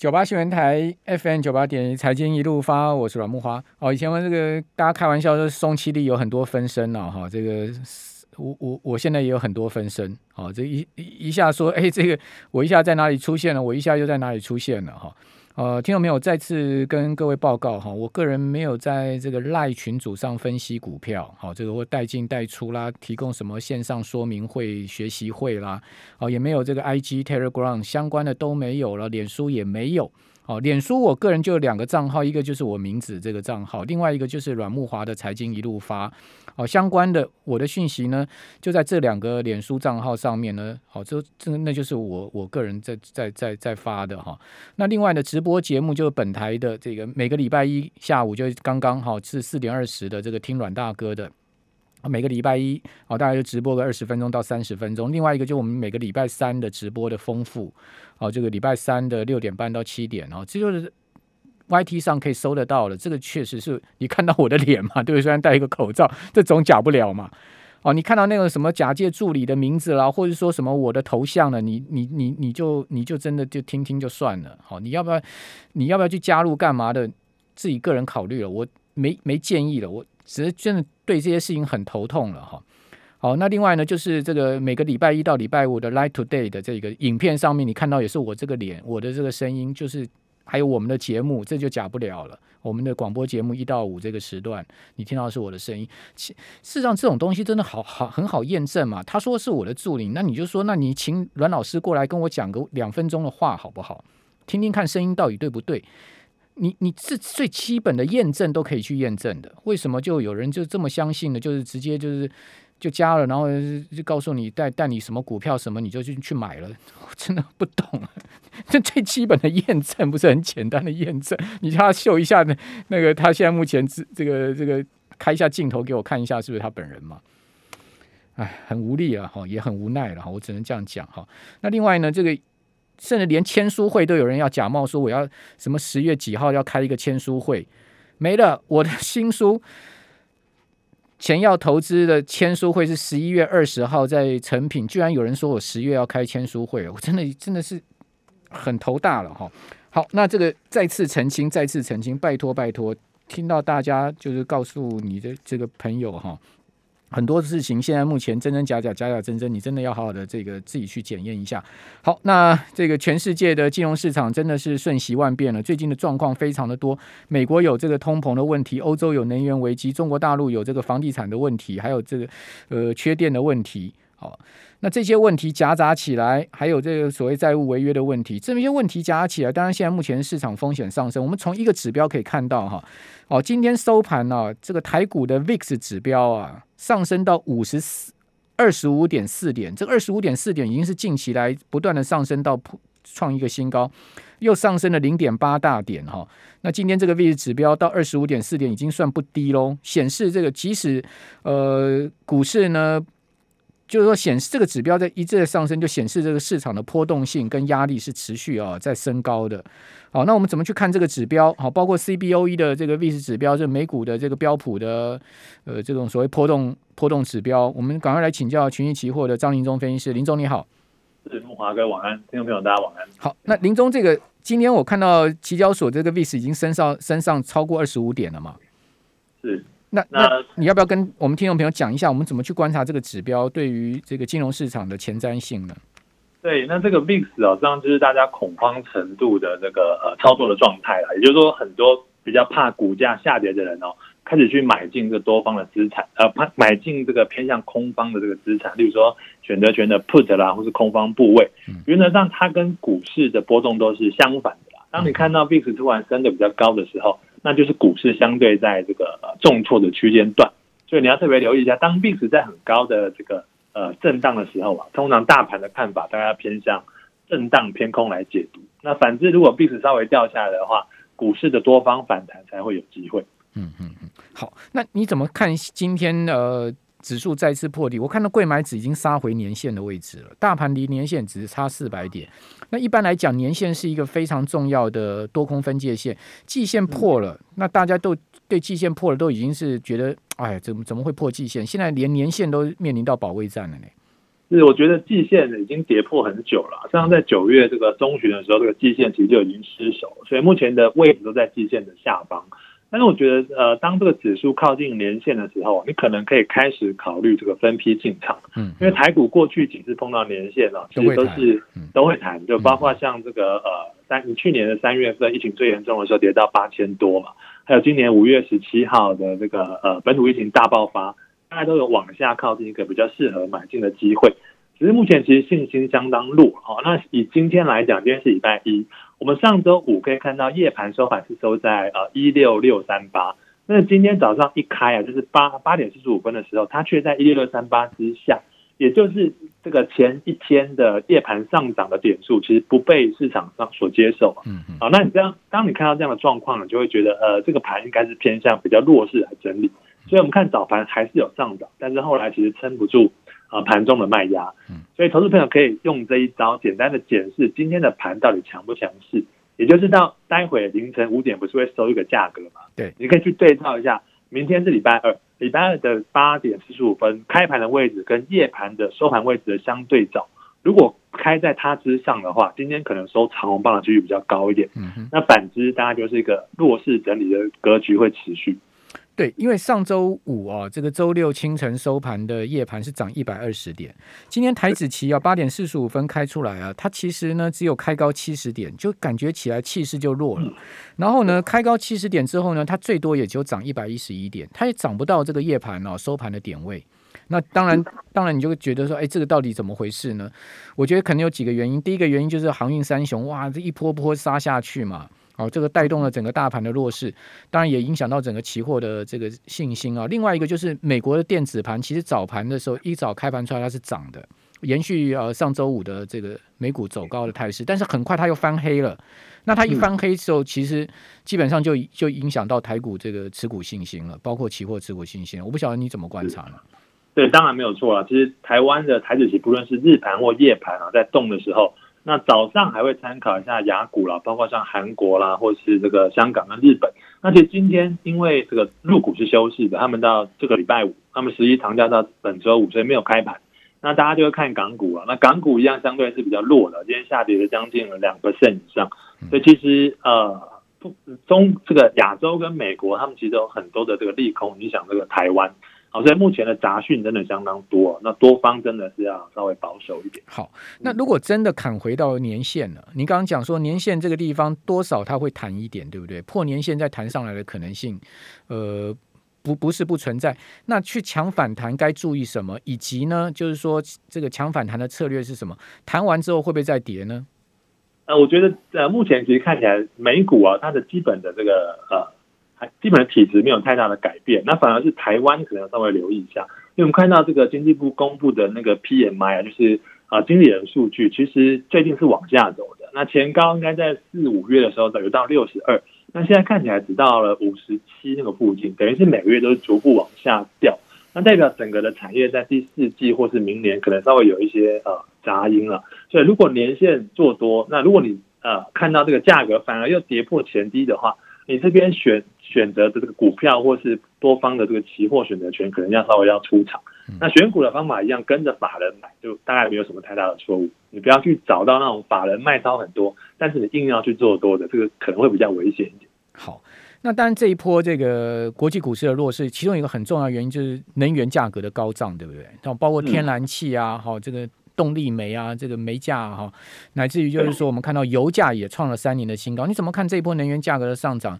九八新闻台 FM 九八点财经一路发，我是阮木花。哦，以前我这个大家开玩笑说，松七力有很多分身了哈。这个我我我现在也有很多分身。哦，这一一下说，哎，这个我一下在哪里出现了，我一下又在哪里出现了哈。呃，听到没有？再次跟各位报告哈，我个人没有在这个赖群组上分析股票，好，这个或带进带出啦，提供什么线上说明会、学习会啦，哦，也没有这个 IG、Telegram 相关的都没有了，脸书也没有。哦，脸书我个人就有两个账号，一个就是我名字这个账号，另外一个就是阮木华的财经一路发。哦，相关的我的讯息呢，就在这两个脸书账号上面呢。好，这这那就是我我个人在在在在发的哈。那另外的直播节目就是本台的这个每个礼拜一下午就刚刚好是四点二十的这个听阮大哥的。每个礼拜一哦，大概就直播个二十分钟到三十分钟。另外一个就我们每个礼拜三的直播的丰富哦，这个礼拜三的六点半到七点哦，这就是 Y T 上可以搜得到的。这个确实是你看到我的脸嘛，对不对？虽然戴一个口罩，这总假不了嘛。哦，你看到那个什么假借助理的名字啦，或者说什么我的头像了，你你你你就你就真的就听听就算了。好，你要不要你要不要去加入干嘛的？自己个人考虑了，我没没建议了，我。只是真的对这些事情很头痛了哈。好，那另外呢，就是这个每个礼拜一到礼拜五的 Light Today 的这个影片上面，你看到也是我这个脸，我的这个声音，就是还有我们的节目，这就假不了了。我们的广播节目一到五这个时段，你听到是我的声音。事实上，这种东西真的好好很好验证嘛。他说是我的助理，那你就说，那你请阮老师过来跟我讲个两分钟的话好不好？听听看声音到底对不对？你你是最基本的验证都可以去验证的，为什么就有人就这么相信呢？就是直接就是就加了，然后就告诉你带带你什么股票什么，你就去去买了。我 真的不懂，这最基本的验证不是很简单的验证？你叫他秀一下那那个他现在目前这这个这个开一下镜头给我看一下，是不是他本人嘛？哎，很无力啊，哈，也很无奈了哈，我只能这样讲哈。那另外呢，这个。甚至连签书会都有人要假冒说我要什么十月几号要开一个签书会，没了。我的新书钱要投资的签书会是十一月二十号在成品，居然有人说我十月要开签书会，我真的真的是很头大了哈。好，那这个再次澄清，再次澄清，拜托拜托，听到大家就是告诉你的这个朋友哈。很多事情现在目前真真假假，假假真真，你真的要好好的这个自己去检验一下。好，那这个全世界的金融市场真的是瞬息万变了，最近的状况非常的多。美国有这个通膨的问题，欧洲有能源危机，中国大陆有这个房地产的问题，还有这个呃缺电的问题。好，那这些问题夹杂起来，还有这个所谓债务违约的问题，这么些问题夹杂起来，当然现在目前市场风险上升。我们从一个指标可以看到哈，哦，今天收盘呢，这个台股的 VIX 指标啊。上升到五十四二十五点四点，这二十五点四点已经是近期来不断的上升到创一个新高，又上升了零点八大点哈。那今天这个位置指标到二十五点四点已经算不低喽，显示这个即使呃股市呢。就是说，显示这个指标在一致的上升，就显示这个市场的波动性跟压力是持续啊在升高的。好，那我们怎么去看这个指标？好，包括 CBOE 的这个 VIX 指标，这美股的这个标普的呃这种所谓波动波动指标，我们赶快来请教群益期货的张林忠分析师。林总你好，是木华哥晚安，听众朋友大家晚安。好，那林忠这个今天我看到期交所这个 VIX 已经升上升上超过二十五点了嘛？是。那那你要不要跟我们听众朋友讲一下，我们怎么去观察这个指标对于这个金融市场的前瞻性呢？对，那这个 VIX 哦，这样就是大家恐慌程度的那个呃操作的状态了。也就是说，很多比较怕股价下跌的人哦，开始去买进这个多方的资产，呃，买买进这个偏向空方的这个资产，例如说选择权的 Put 啦，或是空方部位。原则上，它跟股市的波动都是相反的啦。当你看到 VIX 突然升的比较高的时候，那就是股市相对在这个重挫的区间段，所以你要特别留意一下，当币值在很高的这个呃震荡的时候啊，通常大盘的看法大家偏向震荡偏空来解读。那反之，如果币值稍微掉下来的话，股市的多方反弹才会有机会。嗯嗯嗯，好，那你怎么看今天呃？指数再次破底，我看到贵买指已经杀回年线的位置了。大盘离年线只是差四百点。那一般来讲，年线是一个非常重要的多空分界线，季线破了，那大家都对季线破了都已经是觉得，哎，怎么怎么会破季线？现在连年线都面临到保卫战了呢？是我觉得季线已经跌破很久了，像在九月这个中旬的时候，这个季线其实就已经失守，所以目前的位置都在季线的下方。但是我觉得，呃，当这个指数靠近年线的时候，你可能可以开始考虑这个分批进场。嗯，因为台股过去几次碰到年线呢，其实都是都会谈，就包括像这个呃三，你去年的三月份疫情最严重的时候跌到八千多嘛，还有今年五月十七号的这个呃本土疫情大爆发，大家都有往下靠近一个比较适合买进的机会。只是目前其实信心相当弱哦。那以今天来讲，今天是礼拜一，我们上周五可以看到夜盘收盘是收在呃一六六三八。那今天早上一开啊，就是八八点四十五分的时候，它却在一六六三八之下，也就是这个前一天的夜盘上涨的点数，其实不被市场上所接受。嗯嗯。好，那你这样，当你看到这样的状况，你就会觉得呃，这个盘应该是偏向比较弱势来整理。所以我们看早盘还是有上涨，但是后来其实撑不住。啊，盘中的卖压，所以投资朋友可以用这一招简单的检视今天的盘到底强不强势，也就是到待会凌晨五点不是会收一个价格嘛？对，你可以去对照一下，明天是礼拜二，礼拜二的八点四十五分开盘的位置跟夜盘的收盘位置的相对照，如果开在它之上的话，今天可能收长红棒的几率比较高一点。嗯那反之，大家就是一个弱势整理的格局会持续。对，因为上周五啊，这个周六清晨收盘的夜盘是涨一百二十点。今天台子期啊八点四十五分开出来啊，它其实呢只有开高七十点，就感觉起来气势就弱了。然后呢，开高七十点之后呢，它最多也就涨一百一十一点，它也涨不到这个夜盘哦收盘的点位。那当然，当然你就会觉得说，哎，这个到底怎么回事呢？我觉得可能有几个原因。第一个原因就是航运三雄哇，这一波波杀下去嘛。哦，这个带动了整个大盘的弱势，当然也影响到整个期货的这个信心啊。另外一个就是美国的电子盘，其实早盘的时候一早开盘出来它是涨的，延续呃上周五的这个美股走高的态势，但是很快它又翻黑了。那它一翻黑之后，其实基本上就就影响到台股这个持股信心了，包括期货持股信心。我不晓得你怎么观察呢？对，当然没有错啊。其实台湾的台子期，不论是日盘或夜盘啊，在动的时候。那早上还会参考一下雅股啦，包括像韩国啦，或是这个香港跟日本。那其实今天因为这个入股是休息的，他们到这个礼拜五，他们十一长假到本周五，所以没有开盘。那大家就会看港股啊，那港股一样相对是比较弱的，今天下跌了将近了两 percent 以上。所以其实呃，中这个亚洲跟美国，他们其实有很多的这个利空影响这个台湾。好，所以目前的杂讯真的相当多，那多方真的是要稍微保守一点。好，那如果真的砍回到年线了，你刚刚讲说年线这个地方多少它会弹一点，对不对？破年线再弹上来的可能性，呃，不不是不存在。那去抢反弹该注意什么？以及呢，就是说这个抢反弹的策略是什么？弹完之后会不会再跌呢？呃，我觉得呃，目前其实看起来美股啊，它的基本的这个呃。基本的体质没有太大的改变，那反而是台湾可能要稍微留意一下，因为我们看到这个经济部公布的那个 PMI 啊，就是啊经理人数据，其实最近是往下走的。那前高应该在四五月的时候有到六十二，那现在看起来只到了五十七那个附近，等于是每个月都是逐步往下掉。那代表整个的产业在第四季或是明年可能稍微有一些呃杂音了。所以如果年限做多，那如果你呃看到这个价格反而又跌破前低的话，你这边选。选择的这个股票或是多方的这个期货选择权，可能要稍微要出场。那选股的方法一样，跟着法人买，就大概没有什么太大的错误。你不要去找到那种法人卖超很多，但是你硬要去做多的，这个可能会比较危险一点。好，那当然这一波这个国际股市的弱势，其中一个很重要原因就是能源价格的高涨，对不对？那包括天然气啊，好这个动力煤啊，这个煤价哈，乃至于就是说我们看到油价也创了三年的新高。你怎么看这一波能源价格的上涨？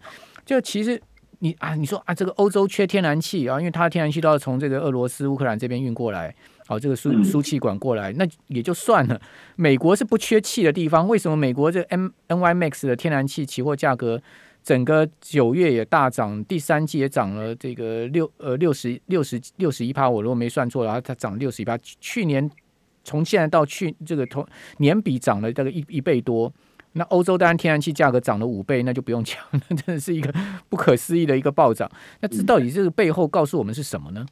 就其实你啊，你说啊，这个欧洲缺天然气啊，因为它的天然气都要从这个俄罗斯、乌克兰这边运过来，哦，这个输输气管过来，那也就算了。美国是不缺气的地方，为什么美国这 M N Y Max 的天然气期货价格整个九月也大涨，第三季也涨了这个六呃六十六十六十一趴，我如果没算错的话，它涨六十一趴。去年从现在到去这个同年比涨了大概一一倍多。那欧洲当然天然气价格涨了五倍，那就不用讲，那 真的是一个不可思议的一个暴涨。那这到底这个背后告诉我们是什么呢？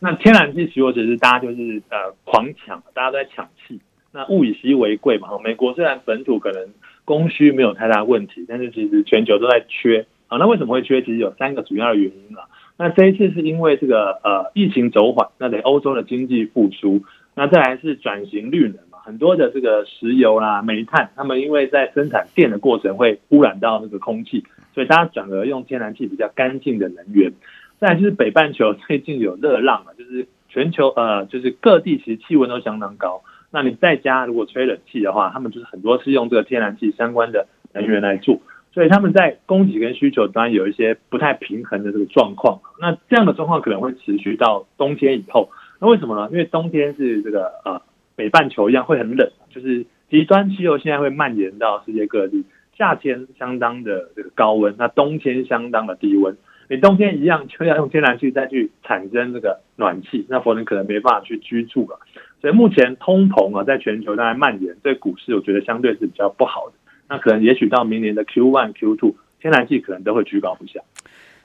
那天然气期货只是大家就是呃狂抢，大家都在抢气。那物以稀为贵嘛，美国虽然本土可能供需没有太大问题，但是其实全球都在缺啊。那为什么会缺？其实有三个主要的原因啊。那这一次是因为这个呃疫情走缓，那得欧洲的经济复苏。那再来是转型绿能嘛，很多的这个石油啦、煤炭，他们因为在生产电的过程会污染到那个空气，所以大家转而用天然气比较干净的能源。再就是北半球最近有热浪嘛，就是全球呃就是各地其实气温都相当高。那你在家如果吹冷气的话，他们就是很多是用这个天然气相关的能源来做，所以他们在供给跟需求端有一些不太平衡的这个状况。那这样的状况可能会持续到冬天以后。那为什么呢？因为冬天是这个呃北半球一样会很冷，就是极端气候现在会蔓延到世界各地。夏天相当的这个高温，那冬天相当的低温。你冬天一样就要用天然气再去产生这个暖气，那否则可能没办法去居住了。所以目前通膨啊，在全球大概蔓延，对股市我觉得相对是比较不好的。那可能也许到明年的 Q one、Q two，天然气可能都会居高不下。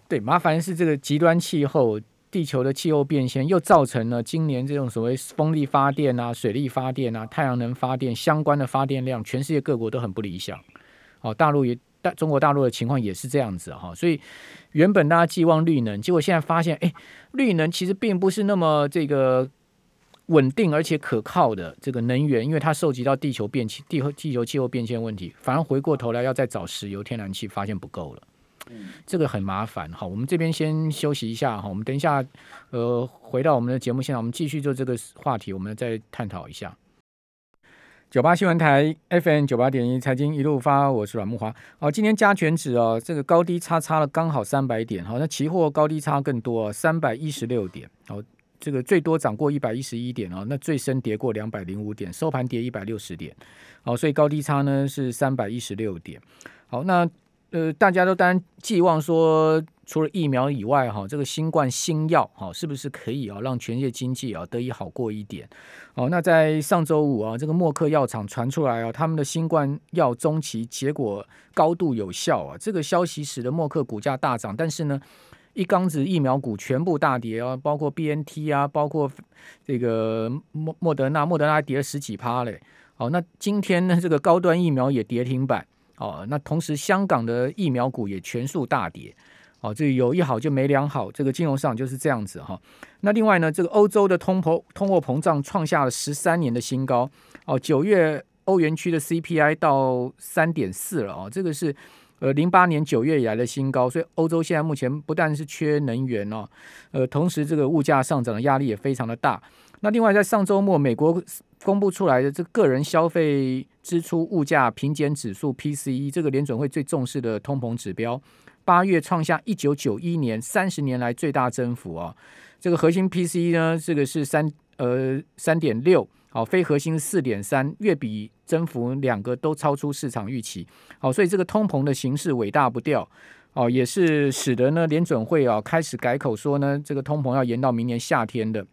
对，麻烦是这个极端气候，地球的气候变迁又造成了今年这种所谓风力发电啊、水力发电啊、太阳能发电相关的发电量，全世界各国都很不理想。哦，大陆也大中国大陆的情况也是这样子哈，所以。原本大家寄望绿能，结果现在发现，哎，绿能其实并不是那么这个稳定而且可靠的这个能源，因为它涉及到地球变迁、地地球气候变迁问题，反而回过头来要再找石油、天然气，发现不够了，这个很麻烦。好，我们这边先休息一下哈，我们等一下，呃，回到我们的节目现场，我们继续就这个话题，我们再探讨一下。九八新闻台 FM 九八点一财经一路发，我是阮木华。好，今天加权指哦，这个高低差差了刚好三百点。好，那期货高低差更多，三百一十六点。好，这个最多涨过一百一十一点哦，那最深跌过两百零五点，收盘跌一百六十点。好，所以高低差呢是三百一十六点。好，那。呃，大家都当然寄望说，除了疫苗以外，哈，这个新冠新药，哈，是不是可以啊，让全世界经济啊得以好过一点？哦，那在上周五啊，这个默克药厂传出来啊，他们的新冠药中期结果高度有效啊，这个消息使得默克股价大涨，但是呢，一缸子疫苗股全部大跌啊，包括 B N T 啊，包括这个莫莫德纳，莫德纳跌了十几趴嘞。好，那今天呢，这个高端疫苗也跌停板。哦，那同时香港的疫苗股也全数大跌，哦，这有一好就没两好，这个金融市场就是这样子哈。那另外呢，这个欧洲的通膨通货膨胀创下了十三年的新高，哦，九月欧元区的 CPI 到三点四了哦，这个是呃零八年九月以来的新高，所以欧洲现在目前不但是缺能源哦，呃，同时这个物价上涨的压力也非常的大。那另外在上周末，美国公布出来的这个人消费。支出物价平减指数 PCE 这个联准会最重视的通膨指标，八月创下一九九一年三十年来最大增幅啊！这个核心 PCE 呢，这个是三呃三点六，好，非核心四点三，月比增幅两个都超出市场预期，好，所以这个通膨的形势尾大不掉哦，也是使得呢联准会啊开始改口说呢，这个通膨要延到明年夏天的。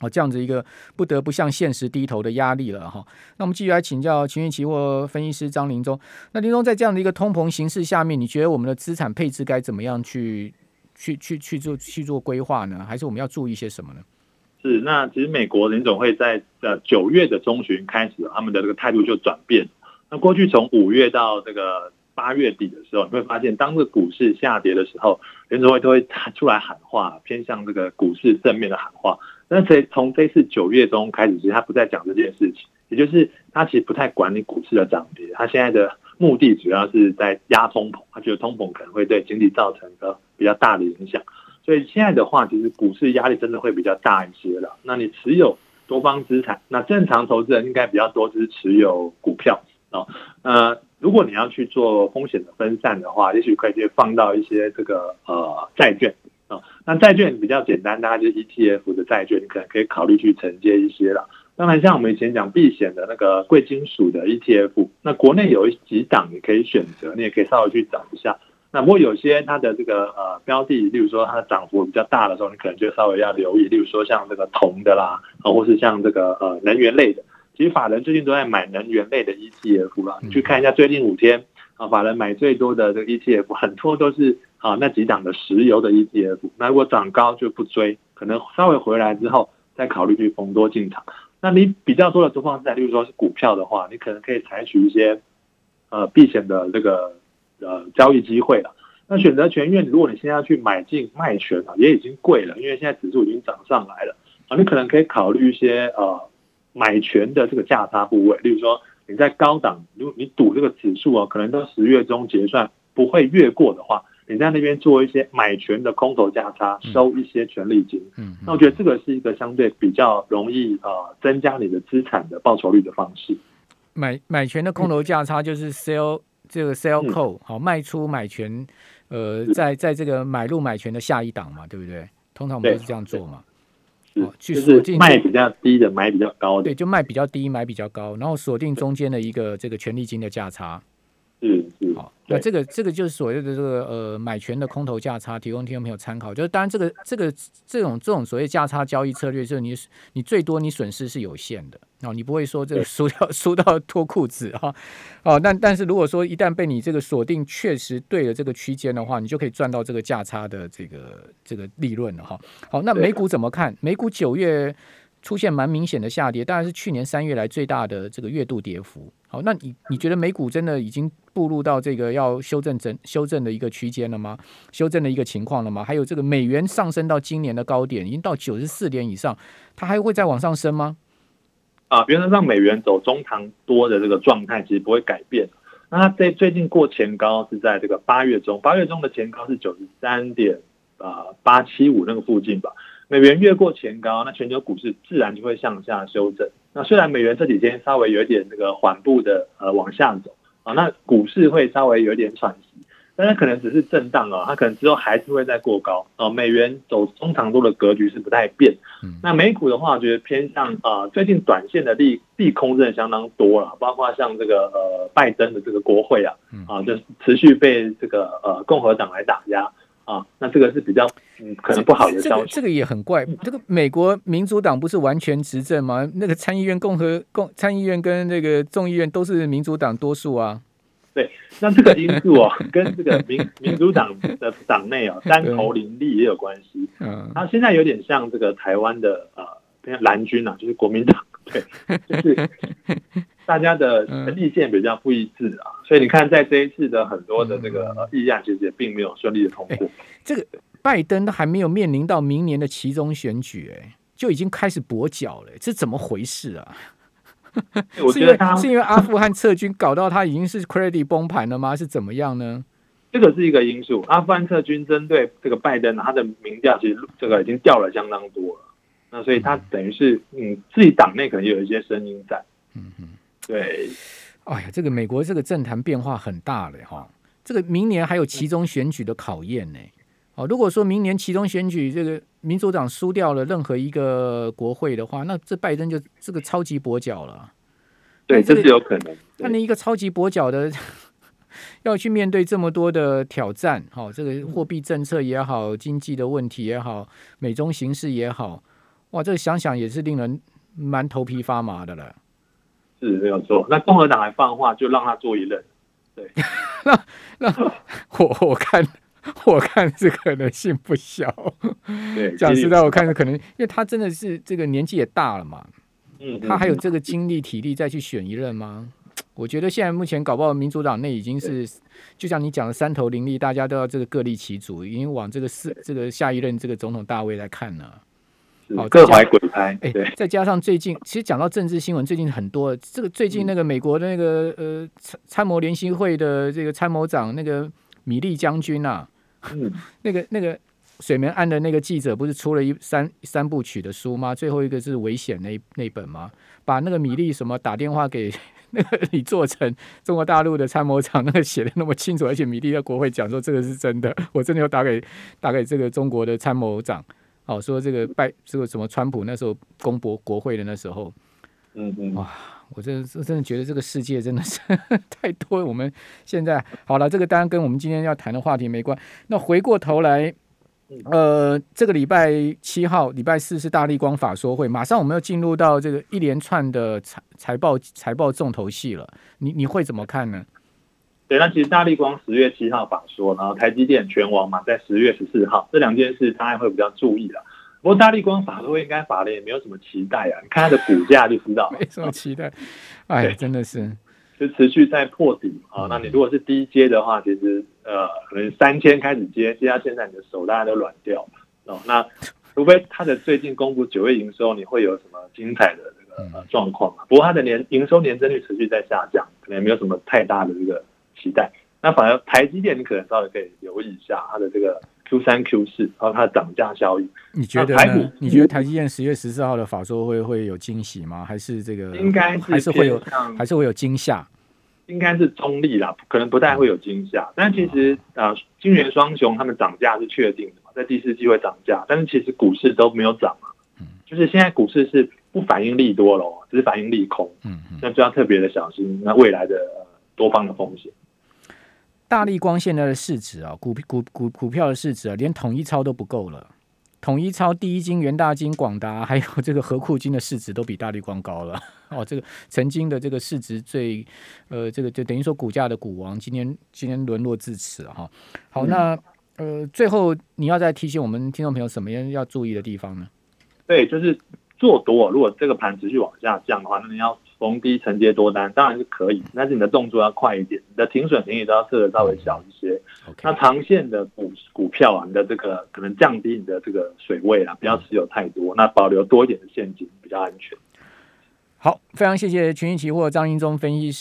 哦，这样子一个不得不向现实低头的压力了哈。那我们继续来请教情绪期货分析师张林忠。那林忠在这样的一个通膨形势下面，你觉得我们的资产配置该怎么样去去去去做去做规划呢？还是我们要注意些什么呢？是，那其实美国联总会在呃九月的中旬开始，他们的这个态度就转变。那过去从五月到这个八月底的时候，你会发现，当这个股市下跌的时候，联总会都会出来喊话，偏向这个股市正面的喊话。那以从这次九月中开始，其实他不再讲这件事情，也就是他其实不太管你股市的涨跌，他现在的目的主要是在压通膨，他觉得通膨可能会对经济造成一个比较大的影响，所以现在的话，其实股市压力真的会比较大一些了。那你持有多方资产，那正常投资人应该比较多是持有股票啊。呃，如果你要去做风险的分散的话，也许可以去放到一些这个呃债券啊。那债券比较简单，大概就是 ETF 的债券，你可能可以考虑去承接一些了。当然，像我们以前讲避险的那个贵金属的 ETF，那国内有几档你可以选择，你也可以稍微去找一下。那不过有些它的这个呃标的，例如说它的涨幅比较大的时候，你可能就稍微要留意。例如说像这个铜的啦，啊，或是像这个呃能源类的，其实法人最近都在买能源类的 ETF 了。你去看一下最近五天啊，法人买最多的这个 ETF，很多都是。啊，那几档的石油的 ETF，那如果涨高就不追，可能稍微回来之后再考虑去逢多进场。那你比较多的多方在，例如说是股票的话，你可能可以采取一些呃避险的这个呃交易机会了。那选择权，因为如果你现在要去买进卖权啊，也已经贵了，因为现在指数已经涨上来了啊，你可能可以考虑一些呃买权的这个价差部位，例如说你在高档，如果你赌这个指数啊，可能到十月中结算不会越过的话，你在那边做一些买权的空头价差，收一些权利金。嗯，那我觉得这个是一个相对比较容易呃增加你的资产的报酬率的方式。买买权的空头价差就是 sell 这个 sell call 好卖出买权，呃，在在这个买入买权的下一档嘛，对不对？通常我们都是这样做嘛。是哦去就是锁定卖比较低的，买比较高的。对，就卖比较低，买比较高，然后锁定中间的一个这个权利金的价差。是是，好，那这个这个就是所谓的这个呃买权的空头价差，提供听众朋友参考。就是当然这个这个这种这种所谓价差交易策略，就是你你最多你损失是有限的，哦，你不会说这个输掉输到脱裤子哈、哦，但但是如果说一旦被你这个锁定确实对了这个区间的话，你就可以赚到这个价差的这个这个利润了哈。好，那美股怎么看？美股九月出现蛮明显的下跌，当然是去年三月来最大的这个月度跌幅。好，那你你觉得美股真的已经步入到这个要修正整修正的一个区间了吗？修正的一个情况了吗？还有这个美元上升到今年的高点，已经到九十四点以上，它还会再往上升吗？啊，原则上美元走中长多的这个状态其实不会改变。那它在最近过前高是在这个八月中，八月中的前高是九十三点啊八七五那个附近吧。美元越过前高，那全球股市自然就会向下修正。那虽然美元这几天稍微有一点这个缓步的呃往下走啊，那股市会稍微有点喘息，但它可能只是震荡啊，它可能之后还是会再过高啊。美元走中长多的格局是不太变。嗯那美股的话，我觉得偏向啊、呃最近短线的利利空真的相当多了，包括像这个呃拜登的这个国会啊嗯，啊，就是持续被这个呃共和党来打压啊，那这个是比较嗯可能不好的消息。这个这个也很怪。这个美国民主党不是完全执政吗？那个参议院共和共参议院跟那个众议院都是民主党多数啊。对那这个因素哦，跟这个民民主党的党内哦 单头林立也有关系。嗯它现在有点像这个台湾的呃偏蓝军啊，就是国民党，对，就是 大家的嗯意见比较不一致啊，所以你看在这一次的很多的这个呃议案，其实也并没有顺利的通过。这个拜登都还没有面临到明年的其中选举，哎，就已经开始跛脚了，这怎么回事啊？是因为我觉得他是因为阿富汗撤军搞到他已经是 credit 崩盘了吗？是怎么样呢？这个是一个因素。阿富汗撤军针对这个拜登啊，他的民调其实这个已经掉了相当多了。那所以他等于是嗯自己党内可能有一些声音在。嗯嗯。对，哎呀，这个美国这个政坛变化很大嘞哈，这个明年还有其中选举的考验呢。哦，如果说明年其中选举这个民主党输掉了任何一个国会的话，那这拜登就这个超级跛脚了。对，这是有可能。对那你一个超级跛脚的，要去面对这么多的挑战，好、这个货币政策也好，经济的问题也好，美中形势也好，哇，这个想想也是令人蛮头皮发麻的了。是没有错。那共和党还放话，就让他做一任。对，那那我我看我看这可能性不小。对，讲实在，我看可能，因为他真的是这个年纪也大了嘛，嗯，他还有嗯这个精力体力再去选一任吗？我觉得现在目前搞不好民主党内已经是，就像你讲的三头林立，大家都要这个各立其主，已经往这个四这个下一任这个总统大位来看了。是好各怀鬼胎。哎对，，再加上最近，其实讲到政治新闻，最近很多。这个最近那个美国的那个呃参参谋联席会的这个参谋长那个米利将军啊，嗯，那个那个水门案的那个记者不是出了一三三部曲的书吗？最后一个是危险那一那本吗？把那个米利什么打电话给 那个李作成，中国大陆的参谋长，那个写的那么清楚，而且米利在国会讲说这个是真的，我真的要打给打给这个中国的参谋长。哦，说这个拜这个什么川普那时候公博国会的那时候，嗯嗯，哇我真的是真的觉得这个世界真的是 太多。我们现在好了，这个当然跟我们今天要谈的话题没关。那回过头来，呃，这个礼拜七号，礼拜四是大力光法说会，马上我们要进入到这个一连串的财财报财报重头戏了。你你会怎么看呢？对，那其实大力光十月七号法说，然后台积电全网嘛，在十月十四号，这两件事大家会比较注意了。不过大力光法说应该法人也没有什么期待啊，你看它的股价就知道，没什么期待。哎，真的是，就持续在破底啊。那你如果是低阶的话，其实呃可能三千开始接，接到现在你的手大家都软掉哦。那除非它的最近公布九月营收，你会有什么精彩的这个状况不过它的年营收年增率持续在下降，可能也没有什么太大的这个期待。那反而台积电，你可能稍微可以留意一下它的这个 Q 三 Q 四，然后它的涨价效应。你觉得呢？你觉得台积电十月十四号的法说会会有惊喜吗？还是这个应该还是会有，还是会有惊吓？应该是中立啦，可能不太会有惊吓。但其实啊，金元双雄他们涨价是确定的嘛，在第四季会涨价，但是其实股市都没有涨啊。就是现在股市是不反应利多了，只是反应利空。嗯嗯，那就要特别的小心那未来的多方的风险。大力光现在的市值啊，股股股股票的市值啊，连统一超都不够了。统一超、第一金、元大金、广达，还有这个和库金的市值都比大力光高了。哦，这个曾经的这个市值最，呃，这个就等于说股价的股王，今天今天沦落至此哈。好，那呃，最后你要再提醒我们听众朋友什么样要注意的地方呢？对，就是做多。如果这个盘持续往下降的话，那你要。逢低承接多单当然是可以，但是你的动作要快一点，你的停损停也都要设的稍微小一些。那长线的股股票啊，你的这个可能降低你的这个水位啊，不要持有太多，那保留多一点的现金比较安全。好，非常谢谢群益期货张英忠分析师。